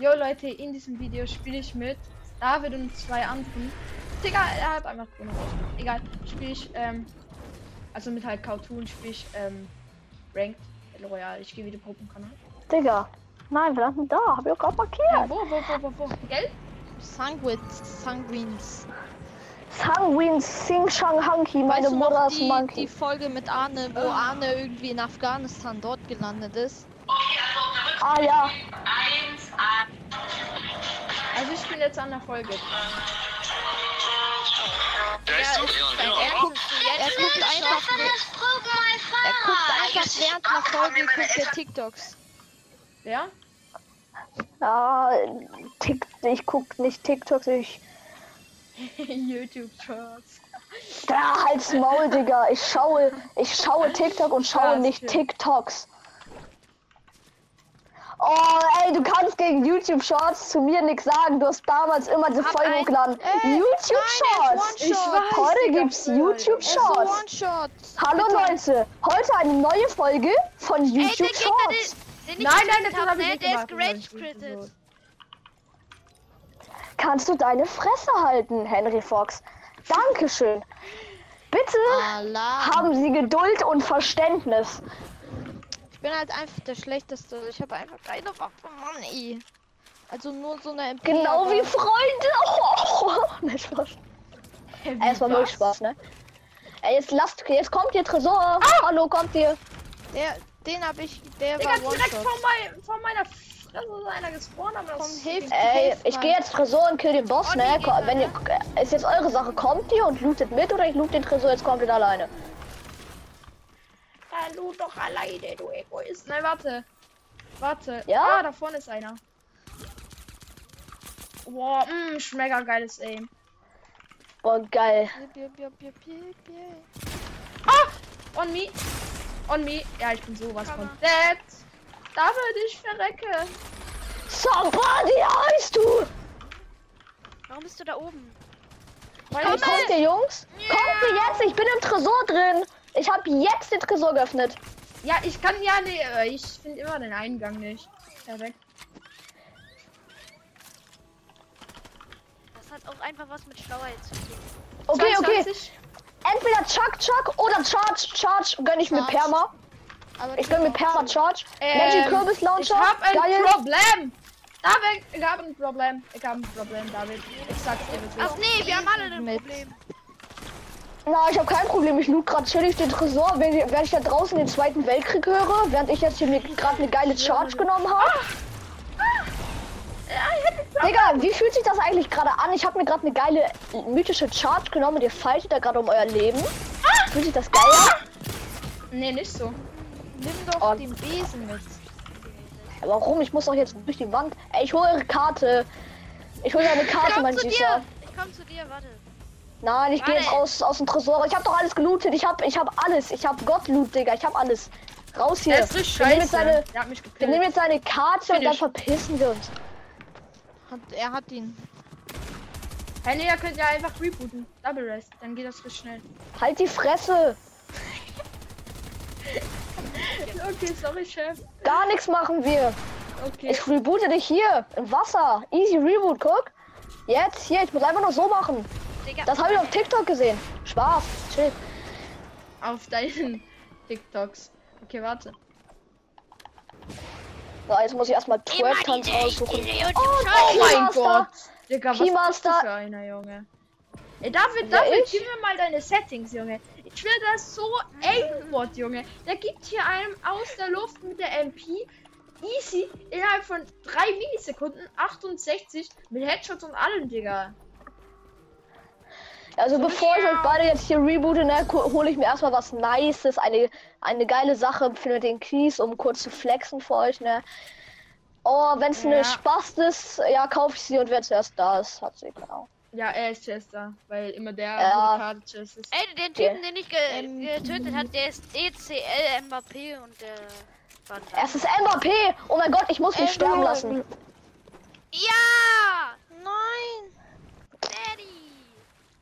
Jo Leute, in diesem Video spiele ich mit David und zwei anderen. Digga, er hat einfach Bruno raus. Egal, spiele ich, ähm, also mit halt Cartoon spiele ich, ähm, Ranked Battle Royale. Ich gehe wieder Gruppenkanal. Digga. Nein, verdammt, da. Hab ich auch gerade markiert. Ja, wo, wo, wo, wo, wo? Gell? Sanguins, Sanguins. Sanguin Sing Shang Hanky, meine weißt du noch Mutter ist die, Monkey. die Folge mit Arne, wo Arne irgendwie in Afghanistan dort gelandet ist? Ah ja. Also ich bin jetzt an der Folge. Er, ist, er, guckt, er guckt einfach, er guckt einfach während einer Folge guckt er TikToks. Ja? Ja, Tik ich guck nicht TikToks, ich. YouTube Shorts. Da halt's Maul, Digga. Ich schaue, ich schaue TikTok und schaue Ja, nicht. TikToks. Oh, ey, du kannst gegen YouTube Shorts zu mir nichts sagen. Du hast damals immer diese Folgen ein- hochgeladen. Ey, YouTube nein, Shorts. Ich weiß, Heute gibt's. YouTube Shorts. Hallo Leute, heute eine neue Folge von Ey, YouTube Gegner, Shorts. den, den ich Nein, nein, das hab, hab ich ne, nicht der ist gerage. Kannst du deine Fresse halten, Henry Fox? Dankeschön. Bitte Allah. haben Sie Geduld und Verständnis. Ich bin halt einfach der Schlechteste. Ich habe einfach keine Waffe, Mann, ey. Also nur so eine MP. Genau wie Freunde. Oh, ne, Spaß. Ey, es war wirklich Spaß, ne? Ey, jetzt lasst, jetzt kommt ihr Tresor. Hallo, kommt ihr? Der, den habe ich, der Digga, war direkt vor, mein, vor meiner Fresse ist einer gespawnt, aber Komm, das hilf. Ey, Hilf ich gehe jetzt Tresor und kill den Boss, Oh, ne? Wenn ihr, ist jetzt eure Sache. Kommt ihr und lootet mit oder ich loot den Tresor jetzt komplett alleine? Ja, du doch alleine, du Egoist. Nein, warte. Warte. Ja? Ah, da vorne ist einer. Boah, mh, schmeckt geiles Aim. Boah, geil. Ah! On me. On me. Ja, ich bin sowas von dead. David, ich verrecke. Somebody heißt du! Warum bist du da oben? Weil kommt ihr, Jungs? Kommt ihr jetzt? Ich bin im Tresor drin. Ich habe jetzt den Tresor geöffnet. ja, ich kann ja nicht. äh, Ich finde immer den Eingang nicht. Perfekt. Das hat auch einfach was mit Schlauheit zu tun. Okay, okay. 22. Entweder Chuck Chuck oder Charge Charge gönn ich mir. Perma. Aber Ich gönn mir Perma Charge. Magic Ähm, Kürbis Launcher. Ich hab ein Geil. Problem. David, ich hab ein Problem. Ich hab ein Problem, David. Ich sag's dir wirklich. Ach nee, wir haben alle ein Mit. Problem. Na, ich habe kein Problem. Ich loot gerade chillig den Tresor, wenn ich, während ich da draußen den Zweiten Weltkrieg höre, während ich jetzt hier mir gerade eine geile Charge genommen habe. Digga, wie fühlt sich das eigentlich gerade an? Ich habe mir gerade eine geile mythische Charge genommen und ihr fightet da gerade um euer Leben. Fühlt sich das geil an? Nee, nicht so. Nimm doch Oh. den Besen mit. Warum? Ich muss doch jetzt durch die Wand. Ey, ich hole eure Karte. Ich hole deine Karte, Komm mein zu Süßer. dir. Ich komm zu dir, warte. Nein, ich gehe jetzt raus aus dem Tresor. Ich habe doch alles gelootet. Ich habe ich hab alles. Ich habe Gottloot, Digga. Ich habe alles. Raus hier. Der ist wir, nehmen scheiße. jetzt seine, Der hat mich wir nehmen jetzt seine Karte und dann verpissen wir uns. Hat, er hat ihn. Hey, nee, ihr könnt ja einfach rebooten. Double Rest. Dann geht das richtig schnell. Halt die Fresse. Okay, sorry, Chef. Gar nichts machen wir. Okay. Ich reboote dich hier. Im Wasser. Easy Reboot, guck. Jetzt, hier. Ich muss einfach nur so machen. Digga. Das habe ich auf TikTok gesehen. Spaß. Chill. Auf deinen TikToks. Okay, warte. So, jetzt muss ich erstmal Twerk-Tanz aussuchen. diese YouTube Oh, Oh mein. Gott. Digga, was für einer, Junge? Ey, David, Ja, David, ich? gib mir mal deine Settings, Junge. Ich will das so Aimbot, Junge. Der gibt hier einem aus der Luft mit der MP easy innerhalb von 3 Millisekunden 68 mit Headshots und allem, Digga. Also bevor ich euch beide jetzt hier reboote, ne, hole ich mir erstmal was Nices, eine, eine geile Sache für den Keys, um kurz zu flexen für euch, ne. Oh, wenn es Ja. eine Spaß ist, ja, kaufe ich sie und wer zuerst da ist, hat sie, genau. Ja, er ist Chester, weil immer der Ja. Karte ist. Ey, den Okay. Typen, den ich ge Ähm, getötet hat, der ist DCL Mbappé und der da. Es ist Mbappé! Oh mein Gott, ich muss mich Äh, sterben lassen. Ja! Nein!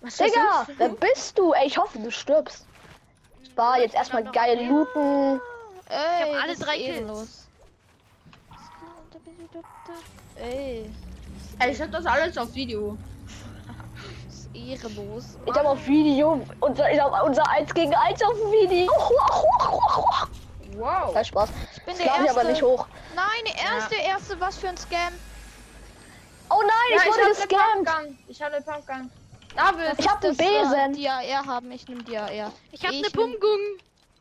Was Digga, wer bist du? Ey, ich hoffe, du stirbst. War jetzt erstmal geil looten. Ey, hab alle drei Kills. ehrenlos. Ey, Ey, ich hab das alles auf Video. das ist ehrenlos. Ich habe auf Video unser, ich hab unser 1 gegen 1 auf dem Video. Wow. Kein Spaß. Ich bin Das der ich erste. aber nicht hoch. Nein, der erste, erste, was für ein Scam. Oh nein, Ja, ich wurde eine gescammt. Ich habe eine Pumpgun. David, Ich hab einen Das, äh, Besen. Die AR haben, ich nehm die AR. Ich hab Ich ne Pumgung.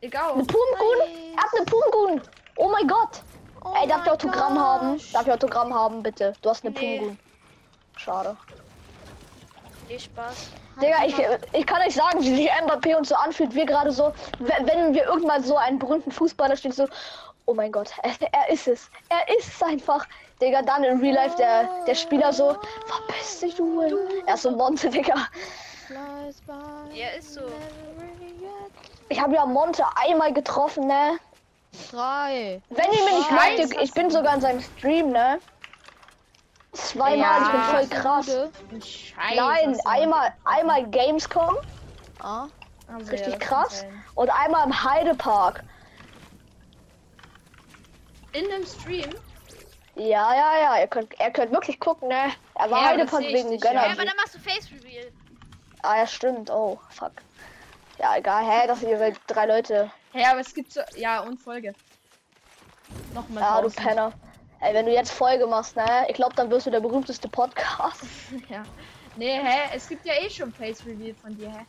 egal. Eine Pumgun? Er hat eine Pumgun. Oh mein Gott. Oh Ey, darf ich Autogramm haben? gosh. Darf ich Autogramm haben, bitte? Du hast eine Nee. Pumgun. Schade. Viel Spaß. Digga, ich, ich kann euch sagen, wie sich Mbappé uns so anfühlt. Wir gerade so, wenn wenn wir irgendwann so einen berühmten Fußballer stehen, so, oh mein Gott, er, er ist es. Er ist es einfach. Digga, dann in Real Life der, der Spieler so, verpiss dich, du. Er ist so Monte, Digga. Ja, ist so. Ich habe ja Monte einmal getroffen, ne? Drei. Wenn ihr mir nicht ihr- ich bin sogar in seinem Stream, ne? Zweimal, Ja, ich bin voll krass. Scheiße. Nein, einmal, einmal Gamescom, Ah, richtig ja, krass. Und einmal im Heidepark. In dem Stream? Ja, ja, ja, ihr könnt, ihr könnt wirklich gucken, ne? Er war Ja, seh ich wegen nicht, Gönner. ja. Aber dann machst du Face Reveal. Ah, ja, stimmt. Oh, fuck. Ja, egal. Hä, das ihr seid drei Leute. Hä, aber es gibt so. Ja, und Folge. Nochmal. Ja, du 1000. Penner. Ey, wenn du jetzt Folge machst, ne? Ich glaube, dann wirst du der berühmteste Podcast. Ja. Nee, hä? Es gibt ja eh schon Face Reveal von dir, hä?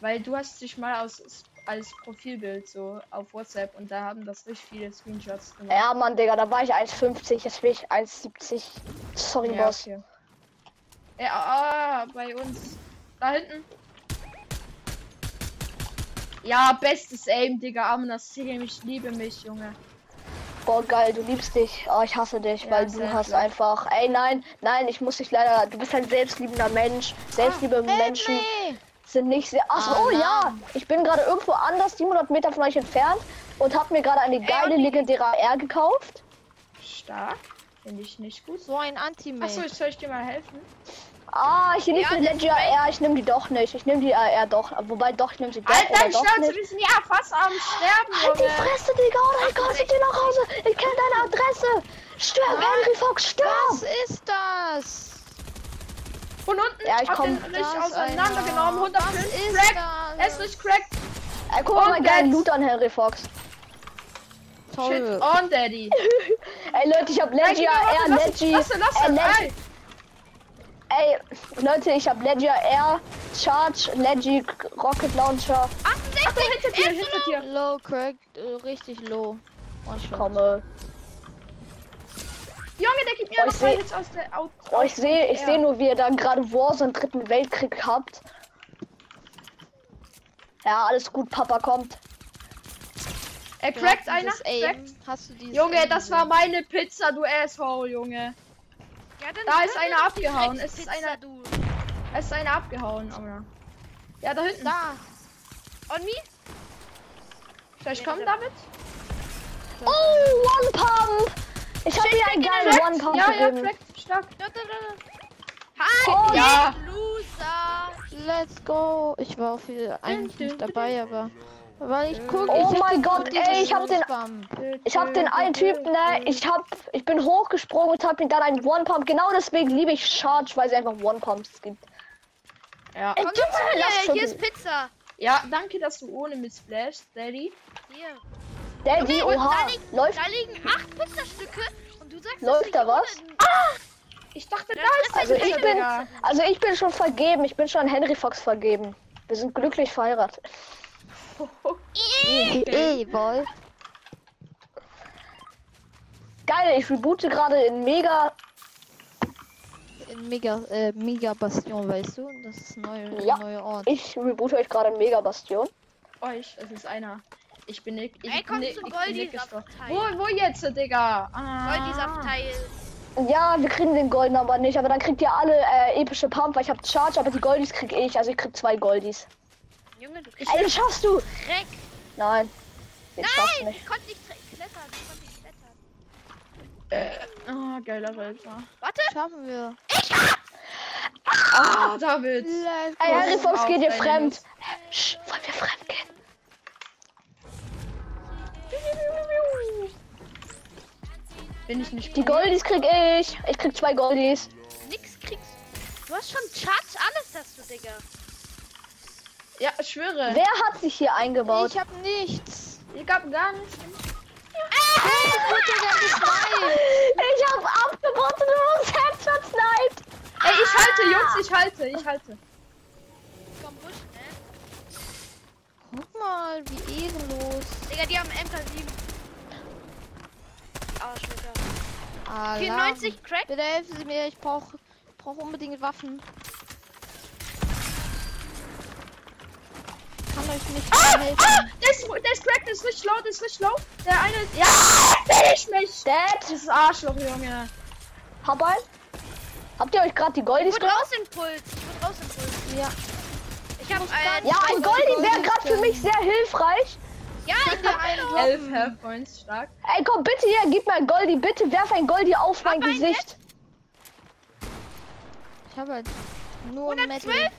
Weil du hast dich mal aus, als Profilbild so auf WhatsApp und da haben das richtig viele Screenshots gemacht. Ja, Mann, Digga, da war ich 1,50, jetzt bin ich 1,70. Sorry, Ja, Boss. okay. Ja, ah, bei uns. Da hinten. Ja, bestes Aim, Digga. Amnas Team, ich liebe mich, Junge. Boah, geil, du liebst dich. Oh, ich hasse dich, Ja, weil du hast klar. einfach. Ey, nein, nein, ich muss dich leider. Du bist ein selbstliebender Mensch. Selbstliebe Menschen Henry! Sind nicht sehr. Ach oh, ja. Ich bin gerade irgendwo anders, 700 Meter von euch entfernt und habe mir gerade eine geile legendäre AR gekauft. Stark. Finde ich nicht gut. So ein Anti-Mate. Achso, jetzt soll ich dir mal helfen? Ah, ich nehme Ja, die Legendary AR, ich nehme die doch nicht. Ich nehme die AR doch. Wobei doch, ich nehme sie doch Alter, ich zu nicht. diesem Jahr fast am Sterben, Halt die. Fresse, Digga, oder ich koste dir nach Hause. Ich kenne deine Adresse. Stirb, Henry Fox, stirb. Was ist das? Von unten Ja, ich hab komm. den richtig auseinandergenommen. Alter. 105. Was ist Crack. das? Es ist cracked. Ey, guck mal, geilen Loot an Henry Fox. Shit Toll. on, Daddy. Ey, Leute, ich hab AR, Waffe, Leggy. Lass, lass, äh, lass, ey. Ey, Leute, ich hab Leggy AR, Charge, Leggy, Rocket Launcher. 68! Hinter dir, hinter dir. Low, Craig, äh, richtig low. One shot. Komme. Junge, der gibt mir Oh, seh- Hits aus der Out. Oh, ich sehe, ich Ja. sehe nur, wie ihr da gerade Warzone dritten Weltkrieg habt. Ja, alles gut, Papa kommt. Er crackt einer. Crackt. Hast du dieses Junge, Aim das war meine Pizza, du Asshole, Junge. Ja, Da ist einer abgehauen. Es ist einer- Du. Es ist einer abgehauen, aber. Ja, da hinten. Da. On me? Soll ich kommen, David? Oh, One Pump! Ich habe dir einen geilen Crackt. One Pump Ja, ja, crackt. Stark. Da, da, da. Halt, Oh, ja. Loser. Let's go. Ich war auch viel eigentlich nicht dabei, aber weil ich gucke. Oh ich mein Gott, ey, ich hab den-. Ich habe den einen Typen, ne? Ich hab, ich bin hochgesprungen und hab ihm dann einen One Pump. Genau deswegen liebe ich Charge, weil sie einfach One Pumps gibt. Ja. Ey, Komm mir, schon- hier ist Pizza. Ja, danke, dass du ohne mit splashst, Daddy. Hier. Daddy, und oha, da, liegen, läuft, da liegen acht Pizzastücke und du sagst, Läuft da was? ohne- Ich dachte, da ist Also ich bin- also ich bin schon vergeben. Ich bin schon Henry Fox vergeben. Wir sind glücklich verheiratet. Ey, boy. Geil, ich reboote gerade in Mega. In Mega, äh, Mega Bastion, weißt du? Das ist neue, Ja. neue Ort. Ich reboote euch gerade in Mega Bastion. Euch, es ist einer. Ich bin. Ich Ey, komm zum ich bin teilen. Wo, wo jetzt, Digga? Ah. Goldi-Saft-Teil. Ja, wir kriegen den Golden aber nicht. Aber dann kriegt ihr alle äh, epische Pump, weil ich habe Charge, aber die Goldies krieg ich. Also ich krieg zwei Goldies. Junge, du kriegst Ey, das schaffst du! Dreck. Nein. Du Nein, nicht. ich konnte nicht klettern. Ich konnte nicht klettern. Ah, geiler Wälzer. Warte. Schaffen wir. Ah, David. Ey, Oh, Harry Fox geht dir deine fremd. Sch, wollen wir fremd gehen? Bin ich nicht Die. Goldies krieg ich. Ich krieg zwei Goldies. Nix kriegst du. hast schon Charts, alles hast du, Digga. Ja, ich schwöre. Wer hat sich hier eingebaut? Ich hab nichts. Ich hab gar nichts. Ich hab abgeboten und uns Headshot sniped. Ey, ich halte, Jungs, ich halte, ich halte. Komm, Busch, ne? Guck mal, wie ehrenlos. Digga, die haben MK7. Alarm. 94 Crack. Bitte helfen Sie mir, ich brauche brauch unbedingt Waffen. Kann euch nicht Ah, helfen. ah, der ist, der ist cracked, der ist richtig low, der ist richtig low. Der eine, ja, finish mich. Dead. Das ist Arschloch, Junge. Hab ein. Habt ihr euch gerade die Ich Goldies wurde gemacht? rausimpuls. Ich wurde rausimpuls. Ja. Ich hab muss ein. Ja, ein Goldie wäre gerade für mich sehr hilfreich. Ja, ich droppen. Elf Health Points, stark. Ey, komm bitte hier, gib mir ein Goldie. Bitte werf ein Goldie auf mein ein Gesicht. Ich habe halt nur 112? Metal.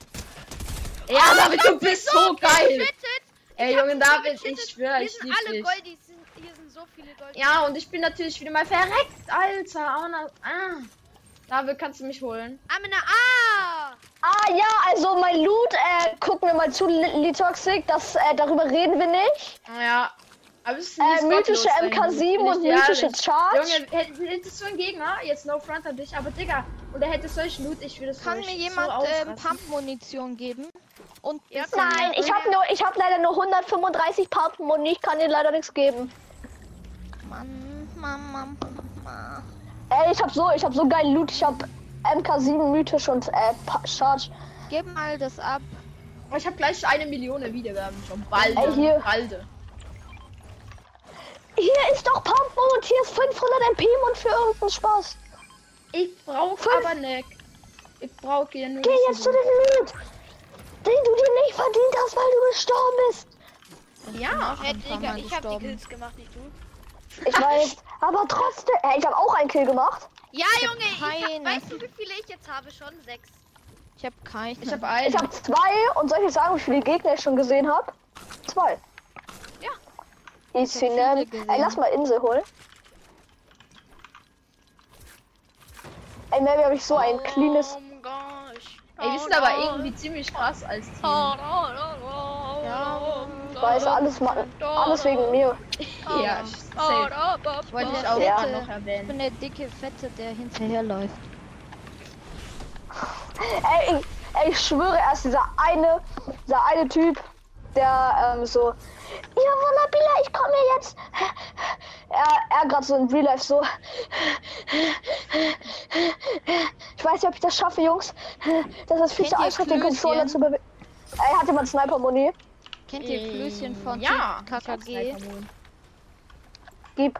Ja, David, du bist so geil. Geschüttet. Ey, Junge, so David, ich schwöre, ich sind lieb alle dich. Goldies. Sind, hier sind so viele Goldies. Ja, und ich bin natürlich wieder mal verreckt, Alter. Oh, ah. David, kannst du mich holen? Amina, ah! Ah ja, also mein Loot, äh, guck mir mal zu, Li- Litoxic, das, äh, darüber reden wir nicht. Ja. Aber es ist Äh, mythische gottlos eigentlich, MK7 bin ich und mythische ehrlich. Charge. Junge, hätt- hättest du einen Gegner, jetzt no front an dich, aber Digga, und er hätte solchen Loot, ich würde es Kann mir jemand ähm, Pump-Munition geben? Und Ja, Nein, ich habe nur, ich habe leider nur 135 Pumpen und ich kann dir leider nichts geben. Mann, Mann, Mann, Mann. Ey, ich habe so, ich habe so geilen Loot. Ich habe MK7 mythisch und äh, Charge. Gib mal das ab. Ich habe gleich eine Million Wiedergaben schon. Balde. Ey, hier. Balde. Hier ist doch Pumpen und hier ist 500 MP und für irgendeinen Spaß. Ich brauche aber nicht. Ich brauche hier nur. Geh jetzt zu dem Loot, den du dir nicht verdient hast, weil du gestorben bist. Ja. Mal ich hab die. Kills gemacht, nicht du. Ich weiß, aber trotzdem. Äh, ich habe auch einen Kill gemacht. Ja, Junge, ich hab, keine. weißt du, wie viele ich jetzt habe? Schon sechs. Ich habe keinen. Ich habe einen. Ich habe zwei und soll ich sagen, wie viele Gegner ich schon gesehen habe? Zwei. Ja. Ich viele gesehen. Ey, lass mal Insel holen. Ey, Maybe habe ich so ein cleanes. Oh mein gosh. Ey, wir sind aber irgendwie ziemlich krass als Team. Ja, Weiß alles, ma- alles wegen mir. Ja, safe. Wollte ich auch Ja. noch Ich erwähnen. bin der dicke Fette, der hinterherläuft. Ey, ich, ey, ich schwöre, erst dieser eine, dieser eine Typ, der ähm, so, ja, Wunderbila, ich komme jetzt. Er, er gerade so in Real Life so. Ich weiß nicht, ob ich das schaffe, Jungs. Das ist viel zu anstrengend, den Controller zu bewegen. Ey, hat jemand Sniper-Muni? Kennt ihr Klößchen von ja, KKG? Gib.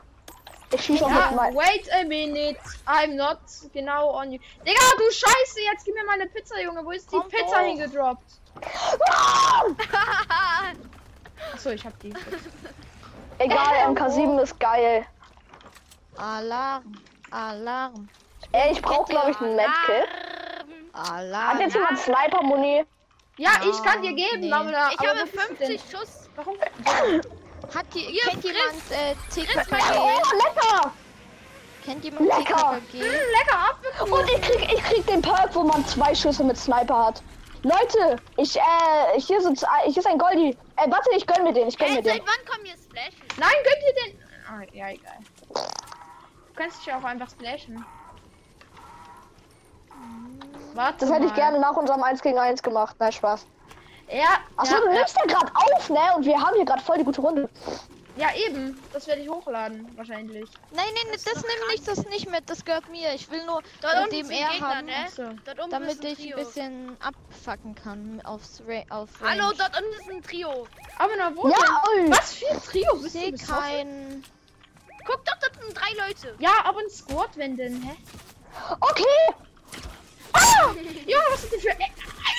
Ich schieße auch Ja, mein. wait a minute. I'm not genau on you. Digga, du Scheiße, jetzt gib mir meine Pizza, Junge. Wo ist die Pizza doch. hingedroppt? Achso, ich hab die. Egal, MK7 ist geil. Alarm. Alarm. Ey, ich brauch glaube ich einen Medkit. Hat Alarm. jetzt jemand Sniper-Muni? Ja, ich kann dir geben, nee. aber. Ich aber habe wo bist du denn? 50 Schuss. Warum? Hat die, Ihr kennt frisst- jemand äh, TKKG? Oh, lecker! Kennt jemand Lecker. TKKG? Lecker ab. Und ich krieg, ich krieg den Perk, wo man zwei Schüsse mit Sniper hat. Leute, ich, äh, hier sind, zwei- hier ist ein Goldie. Äh, warte, ich gönn mir den, ich gönn mir Hey, den. seit wann kommen hier Splashes? Nein, könnt ihr den. Ah, ja, egal. Du kannst dich auch einfach splashen. Warte. Das hätte ich mal. gerne nach unserem 1 gegen 1 gemacht. Nein, Spaß. Ja, Achso, ja, du nimmst ja gerade auf, ne? Und wir haben hier gerade voll die gute Runde. ja, eben. Das werde ich hochladen, wahrscheinlich. Nein, nein, das, das nimm nicht, das nicht mit, das gehört mir. Ich will nur Dort dem er Gegner, haben, ne? Achso. Dort unten damit ist ein ich ein bisschen abfacken kann aufs Ra auf Hallo, Range. dort unten ist ein Trio. Aber na wo Ja, denn? Was für ein Trio Ich bist sehe du besoffen? kein. Guck doch, dort sind drei Leute. Ja, aber ein Squad, wenn denn, hä? Okay, Ah! Ja, was ist denn für. Ey,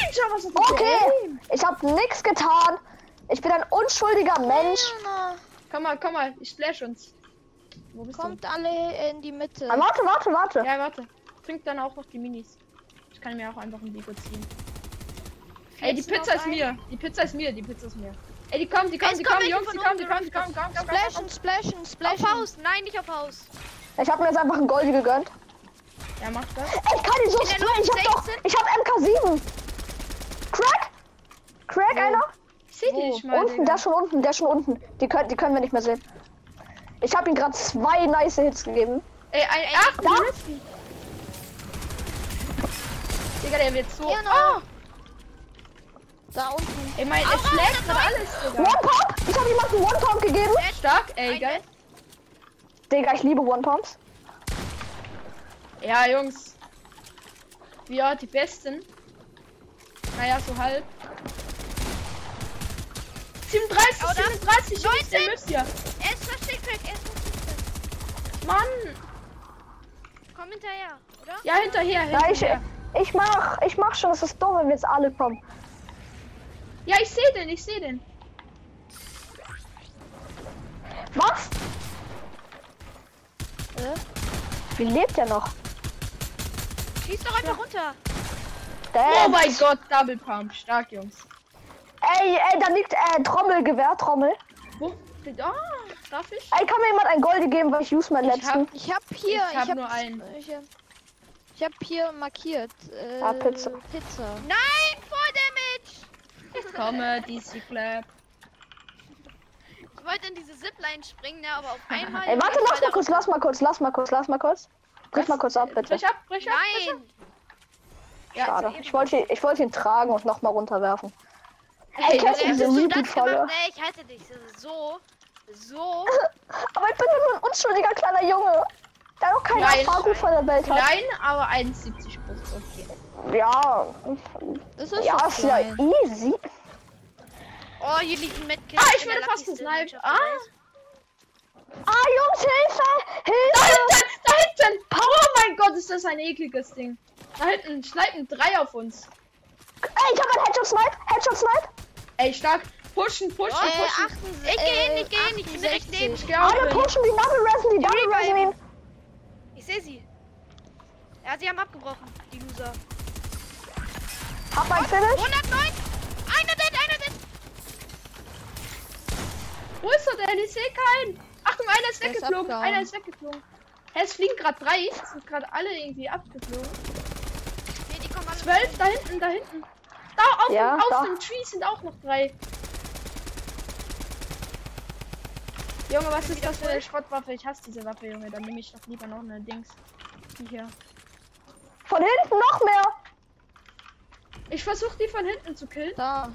Alter, was ist denn für. okay. Aim? Ich hab nix getan. Ich bin ein unschuldiger Mensch. Na, Komm mal, komm mal, ich splash uns. Wo bist kommt alle in die Mitte. Ah, warte, warte, warte. du? Ja, warte. Trink dann auch noch die Minis. Ich kann mir auch einfach ein Bigo ziehen. Ey, die du Pizza ist mir. Die Pizza ist mir. Die Pizza ist mir. Ey, die kommen, die kommen, die kommen kommen, Jungs, die kommen, die kommen, die kommen, komm, komm, komm, komm. Splashen, splashen, Auf splashen. Haus. Nein, nicht auf Haus. Ich habe mir jetzt einfach ein Goldi gegönnt. Ja, mach das. Ey, ich kann ihn so sprayen. Ich hab doch. 16. Ich hab MK7. Crack? Crack einer? Ich seh Wo? dich nicht mal. unten, Digga. der ist schon unten, der ist schon unten. Die können, die können wir nicht mehr sehen. Ich habe ihm gerade zwei nice Hits gegeben. Ey, ein. Ach, da. Digga, der wird so. Noch. Ah, Da unten. ey, mein, es schlägt gerade alles, Digga. One Pump? Ich habe jemanden One Pump gegeben. Stark, ey, Ein geil. Digga, ich liebe One Pumps. Ja, Jungs. Wir die Besten. Naja, so halb. 37, Oh, da- 37, Jungs, der 19. müsst ihr. Er ist versteckt. Er ist versteckt. Mann. Komm hinterher, oder? Ja, hinterher, Ja, ich, hinterher. ich mach, ich mach schon. Es ist dumm, wenn wir jetzt alle kommen. Ja, ich sehe den, ich sehe den. Was? Äh? Wie lebt der noch? Schieß doch einfach runter. Der, Oh mein Gott, Double Pump. Stark, Jungs. Ey, ey, da liegt äh, Trommelgewehr, Trommel. Wo? Ah, darf ich? Ey, kann mir jemand ein Goldi geben, weil ich use Ich letzten. hab- Ich hab hier. Ich hab hab, nur einen. Ich hab, ich hab hier markiert. Äh, Ah, Pizza. Pizza. Nein, Voll Damage. Komme, DC Clap. Ich wollte in diese Zipline springen, ne, aber auf einmal. Ey, warte, lass mal kurz, lass mal kurz, lass mal kurz, lass mal kurz. Brich mal kurz ab, bitte. Brich ab, brich ab. brich ab. Nein. Ja, Schade. Ich wollte, ihn- ich wollte ihn tragen und nochmal runterwerfen. Hey, Ey, kennst du Ja, diese? Nee, ich halte dich. So. So. Aber ich bin nur ein unschuldiger kleiner Junge, der noch keine Klein. Erfahrung von der Welt hat. Klein, aber 1,70 groß. Okay. Ja, Das ist ja, doch ist ja easy. Oh, hier liegt ein Medkit. Ah, ich wurde fast gesniped. Ah. Ah, Jungs, Hilfe! Da Hilfe! hinten, da hinten. Oh mein Gott, ist das ein ekliges Ding. Da hinten schneiden drei auf uns. Ey, ich hab einen Headshot-Snipe! Headshot-Snipe! Ey, stark. Pushen, pushen, Äh, pushen. 68, Ich geh hin, äh, ich geh hin, ich bin direkt 68. neben. Ich Alle pushen, die Double Resin, die Double Resin. Ich sehe sie. Ja, sie haben abgebrochen, die Loser. Hab mein Finish. 109! Einer dead, einer dead! Wo ist er denn? Ich sehe keinen. Einer ist ist weggeflogen. abgehauen. einer ist weggeflogen. Hä, es fliegen gerade drei. Es sind gerade alle irgendwie abgeflogen. Nee, die kommen alle. Zwölf, da hinten, da hinten. Da, auf Ja, dem, da. dem Tree sind auch noch drei. Junge, was ist das für eine Schrottwaffe? Ich hasse diese Waffe, Junge. Dann nehme ich doch lieber noch eine Dings. Die hier. Von hinten noch mehr. Ich versuche die von hinten zu killen. Da.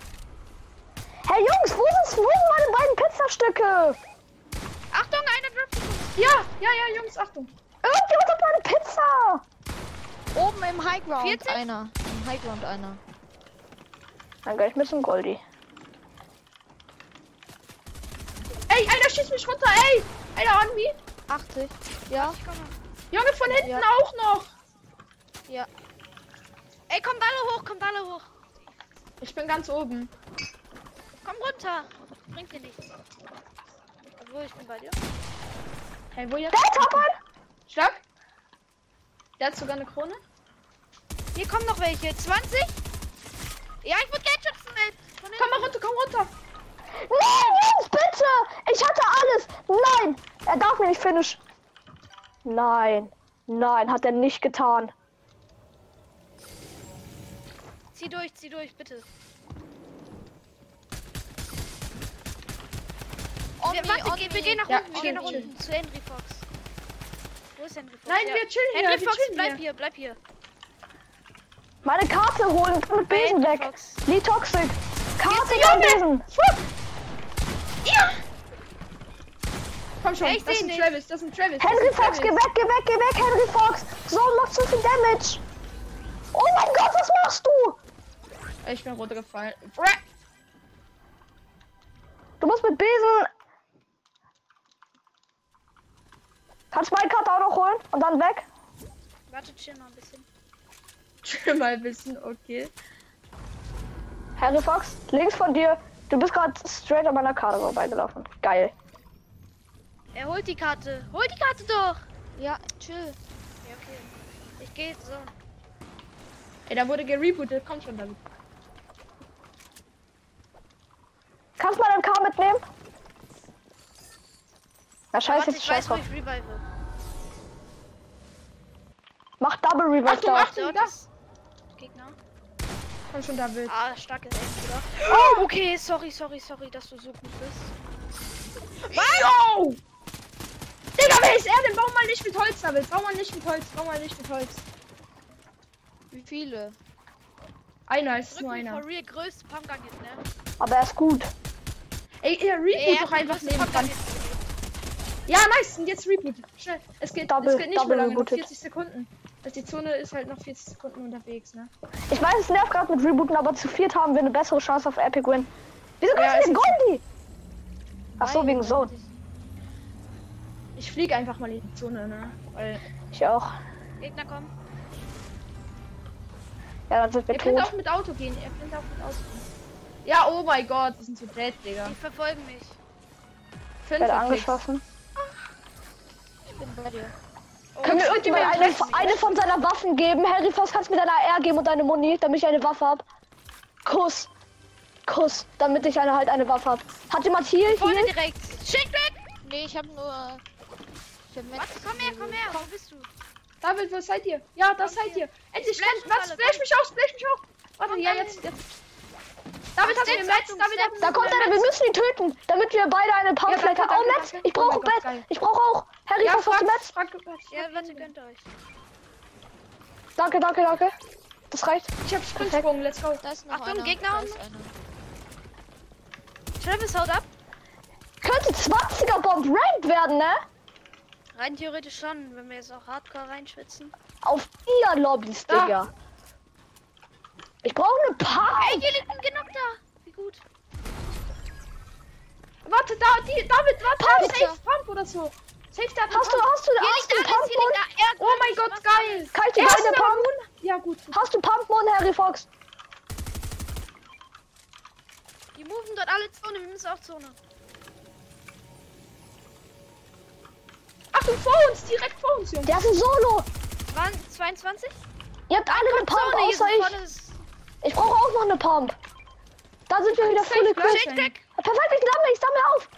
Hey Jungs, wo sind, wo sind meine beiden Pizzastücke? Ja, ja, ja, Jungs, Achtung. Irgendjemand hat meine Pizza. Oben im Highground 40? einer. Im Highground einer. Dann geh ich mit zum Goldi. Ey, einer schießt mich runter, ey. Einer an mich. 80. Ja, Ich komme. Junge, von hinten Ja. auch noch. ja. Ey, kommt alle hoch, kommt alle hoch. Ich bin ganz oben. Komm runter. Bringt dir nichts. Obwohl, ich bin bei dir. Hey, wo jetzt? Der hat einen. Stark. Der hat sogar eine Krone. Hier kommen noch welche. 20? Ja, ich wurde Gadgets mit. Komm mal runter, komm runter. Nein, Jungs, bitte. Ich hatte alles. Nein, er darf mir nicht finish. Nein, nein, hat er nicht getan. Zieh durch, zieh durch, bitte. Omni, wir, warte, Omni. geh- wir gehen nach Ja, unten, wir gehen nach unten zu Henry Fox. Wo ist Henry Fox? Nein, ja. wir chillen hier. Henry Fox, bleib hier. hier, bleib hier. Meine Karte holen mit Bei Besen Henry weg. Fox. Die Toxic. Karte und Besen. Ja. Komm schon, ich das ist seh ein nicht. Travis, das ist ein Travis. Henry Fox, geh Travis. weg, geh weg, geh weg, Henry Fox. So macht zu viel Damage. Oh mein Gott, was machst du? Ich bin runtergefallen. Du musst mit Besen. Kannst meine Karte auch noch holen und dann weg? Warte, chill mal ein bisschen. Chill mal ein bisschen, okay. Henry Fox, links von dir. Du bist gerade straight an meiner Karte vorbeigelaufen. Geil. Er holt die Karte. Hol die Karte doch. Ja, chill. Ja, okay. Ich gehe so. Ey, da wurde gerebootet. Komm schon, David. Kannst du mal MK mitnehmen? Na scheiße, jetzt ich scheiß weiß, wo drauf. ich revive. Double Revive Achtung, da. Achtung, Dort da. ist Gegner. Komm schon, David. Ah, starkes Aim, oder? Oh, okay, sorry, sorry, sorry, dass du so gut bist. Yo! Digga, wer ist er denn? Bau mal nicht mit Holz, David. Bau mal nicht mit Holz. Bau mal nicht mit Holz. Wie viele? Einer, ist nur einer. real größte Pumpgun Hit, ne? Aber er ist gut. Ey, er reboot Er doch einfach neben dran. Ja, nice. Und jetzt reboot. Schnell. Es geht, Double- es geht nicht mehr lange. Noch rebooted. 40 Sekunden. Also die Zone ist halt noch 40 Sekunden unterwegs, ne? Ich weiß, es nervt gerade mit Rebooten, aber zu viert haben wir eine bessere Chance auf Epic Win. Wieso Ja, kannst es du den Goldie? Ach so, wegen so. Ich fliege einfach mal in die Zone, ne? Weil Ich auch. Gegner kommen. Ja, dann sind wir ihr könnt tot. auch mit Auto gehen. Ihr könnt auch mit Auto gehen. Ja, oh mein Gott, die sind so dead, Digga. Die verfolgen mich. Ich Fünf angeschossen. Ich bin bei dir. Oh, Können wir irgendjemand eine, eine von seiner Waffen geben? Harry Foss, kannst du mir deine AR geben und deine Muni, damit ich eine Waffe hab? Kuss. Kuss, damit ich eine halt eine Waffe hab. Hat jemand hier? Vorne Hier? direkt. Schick weg! Nee, ich hab nur. Ich hab Metz- Warte, komm her, komm her. Wo bist du? David, wo seid ihr? Ja, da Komm seid hier. ihr. Endlich, Splash. Was? Splash komm. mich aus, splash mich auf. Warte, Komm, ja, jetzt, jetzt. Du mir Steps, Metz? Steps. hast Da kommt einer, wir müssen ihn töten, damit wir beide eine Ja, Pumpfleck danke, haben. Oh, Metz, ich brauche Oh Metz. geil. Ich brauche auch. Harry Ja, frag, du Metz? frag, frag, Ja, warte, gönnt euch. Danke, danke, danke. Das reicht. Ich hab Springsprung, let's go. Da ist noch Achtung, einer. Gegner Da ist. Travis haut ab. Könnte 20er Bomb Ranked werden, ne? Rein theoretisch schon, wenn wir jetzt auch Hardcore reinschwitzen. Auf ihr Lobbys, Da. Digga. Ich brauche eine Pump. Ey, hier liegt ein Genockter. Wie gut. Warte, da, die, David, warte, Pump, safe Pump oder so. Der hat Hast du, hast du, Hier hast du Pump Oh mein Gott, geil. Kann ich dir noch Pump? Moon? Ja, gut. Hast du Pump Harry Fox? Die moven dort alle Zone, wir müssen auch Zone. Achtung, vor uns, direkt vor uns, Junge. Der ist ein Solo. Waren 22? Ihr habt alle eine Pump, Zone, außer ich. Ich brauche auch noch eine Pump. Da sind wir wieder Safe, voll gleich. equipped. Schick weg. Perfekt, ich sammle, ich sammle auf.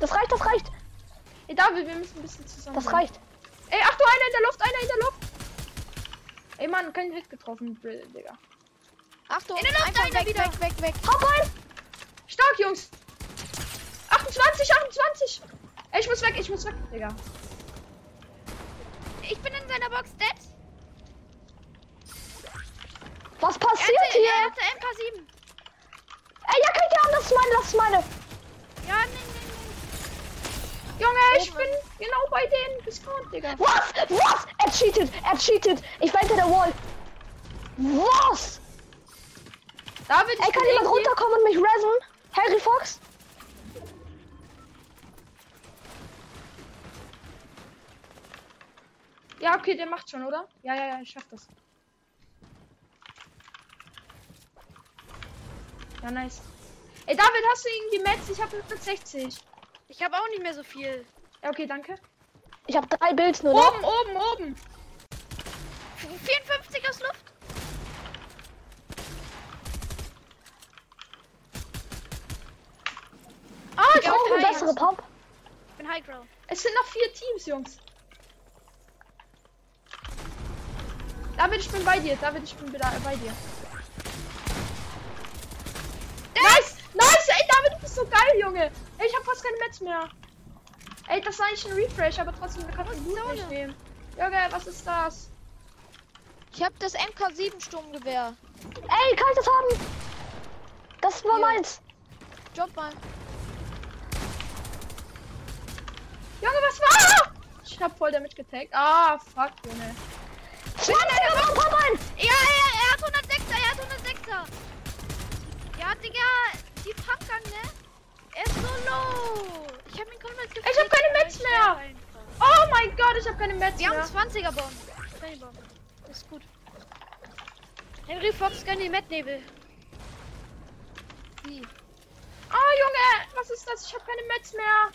Das reicht, das reicht, Ey, David, wir müssen ein bisschen zusammen. das reicht. Ey, Achtung, einer in der Luft, einer in der Luft. Ey, Mann, kein Hit getroffen, Brill, Digga. Achtung, In der Luft einer weg, wieder. weg, weg, weg. Hau rein. Stark, Jungs. 28, 28. Ey, ich muss weg, ich muss weg, Digga. Ich bin in seiner Box dead. Was Er passiert hatte, hier? er hatte MK7. Ey, ja, könnt ihr an, das ist meine, das ist meine. Ja, nee, nee, Junge, ich bin genau bei denen gespawnt, Digga. Was? Was? Er cheatet, er cheatet. Ich war hinter der Wall. Was? David, ich Ey, kann jemand runterkommen und mich resen? Harry Fox? Ja, okay, der macht schon, oder? Ja, ja, ja, ich schaff das. Ja, nice. Ey, David, hast du irgendwie Metz? Ich habe 60. Ich habe auch nicht mehr so viel. Ja, okay, danke. Ich habe drei Builds nur noch. Oben, oben, oben. 54 aus Luft. Ah, ich Ich brauche eine bessere Pump. Ich bin High Ground. Es sind noch vier Teams, Jungs. David, ich bin bei dir. David, ich bin bei dir. Nice! Nice! Ey, David, du bist so geil, Junge. Ey, Metz mehr. Ey, das war eigentlich ein Refresh, aber trotzdem, wir können den Loot nicht nehmen. Junge, was ist das? Ich hab das MK7 Sturmgewehr. Ey, kann ich das haben? Das war Hier. meins. Job mal. Junge, was war? Ich hab voll damit getaggt. Ah, fuck, Junge. 20er Bomb, hau rein. Ja, er, er hat 106er, er hat 106er. Ja, Digga, die Pumpgun, ne? Er ist so low. Ich hab ihn komplett. Ich hab keine Metz mehr. Oh mein Gott, ich hab keine Metz Wir haben mehr. 20er Bomb. 20er Bomb. Ist gut. Henry Fox gönn die Metnebel. Wie? Ah, Junge, was ist das? Ich hab keine Metz mehr.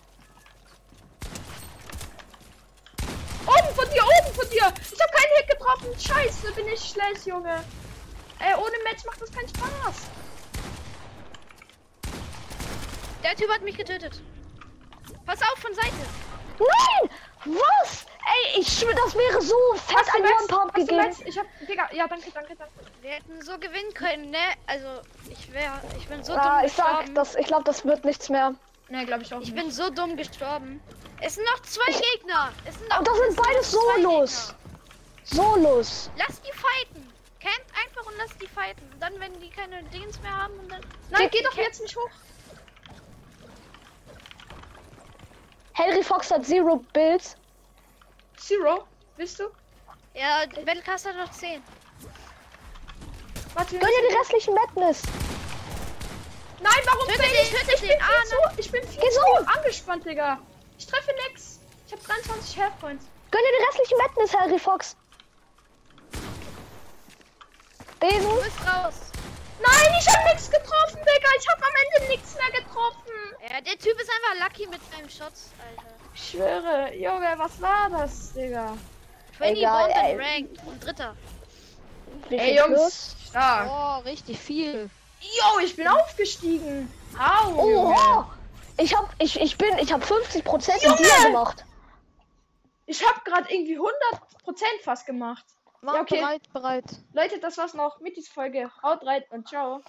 Oben von dir, oben von dir. Ich hab keinen Hit getroffen. Scheiße, bin ich schlecht, Junge. Ey, ohne Metz macht das keinen Spaß. Der Typ hat mich getötet. Pass auf von Seite. Nein! Was? Ey, ich schwöre, das wäre so fett Hast ein? One-Pump gegeben. Ich hab, Digga, ja, danke, danke, danke. Wir hätten so gewinnen können, ne? Also, ich wäre, ich bin so Ah, dumm ich sag, gestorben. das, ich glaube, das wird nichts mehr. Ne, glaube ich auch ich nicht. bin so dumm gestorben. Es sind noch zwei Gegner. Es sind noch, Und das sind beides zwei Solos. Solos. Lass die fighten. Camp einfach und lass die fighten. Und dann, wenn die keine Dings mehr haben und dann. Nein, geh doch jetzt nicht hoch. Henry Fox hat Zero Builds. Zero, bist du? Ja, Battlecast hat noch 10. Warte, Gönn dir die restlichen Madness. Nein, warum Töte bin den, ich? töte Ich bin den. viel Ah, zu, ich bin viel Geh zu so. angespannt, Digga. Ich treffe nix. Ich habe 23 Health Points. Gönn dir die restlichen Madness, Henry Fox. Besen. Du bist raus. Nein, ich habe nichts getroffen, Digga. Ich habe am Ende nichts mehr getroffen. Ja, der Typ ist einfach lucky mit seinem Shots, Alter. Ich schwöre, Junge, was war das, Digga? 20 Egal, Bomb ey. und Ranked und Dritter. Ey, viel Jungs, stark. Oh, richtig viel. Yo, ich bin aufgestiegen. Au, Oh, Junge. ich hab, ich, ich bin, ich hab 50 Prozent in Junge! dir gemacht. Ich habe gerade irgendwie 100% fast gemacht. Mach Ja, okay. bereit, bereit. Leute, das war's noch mit dieser Folge. Haut rein und ciao.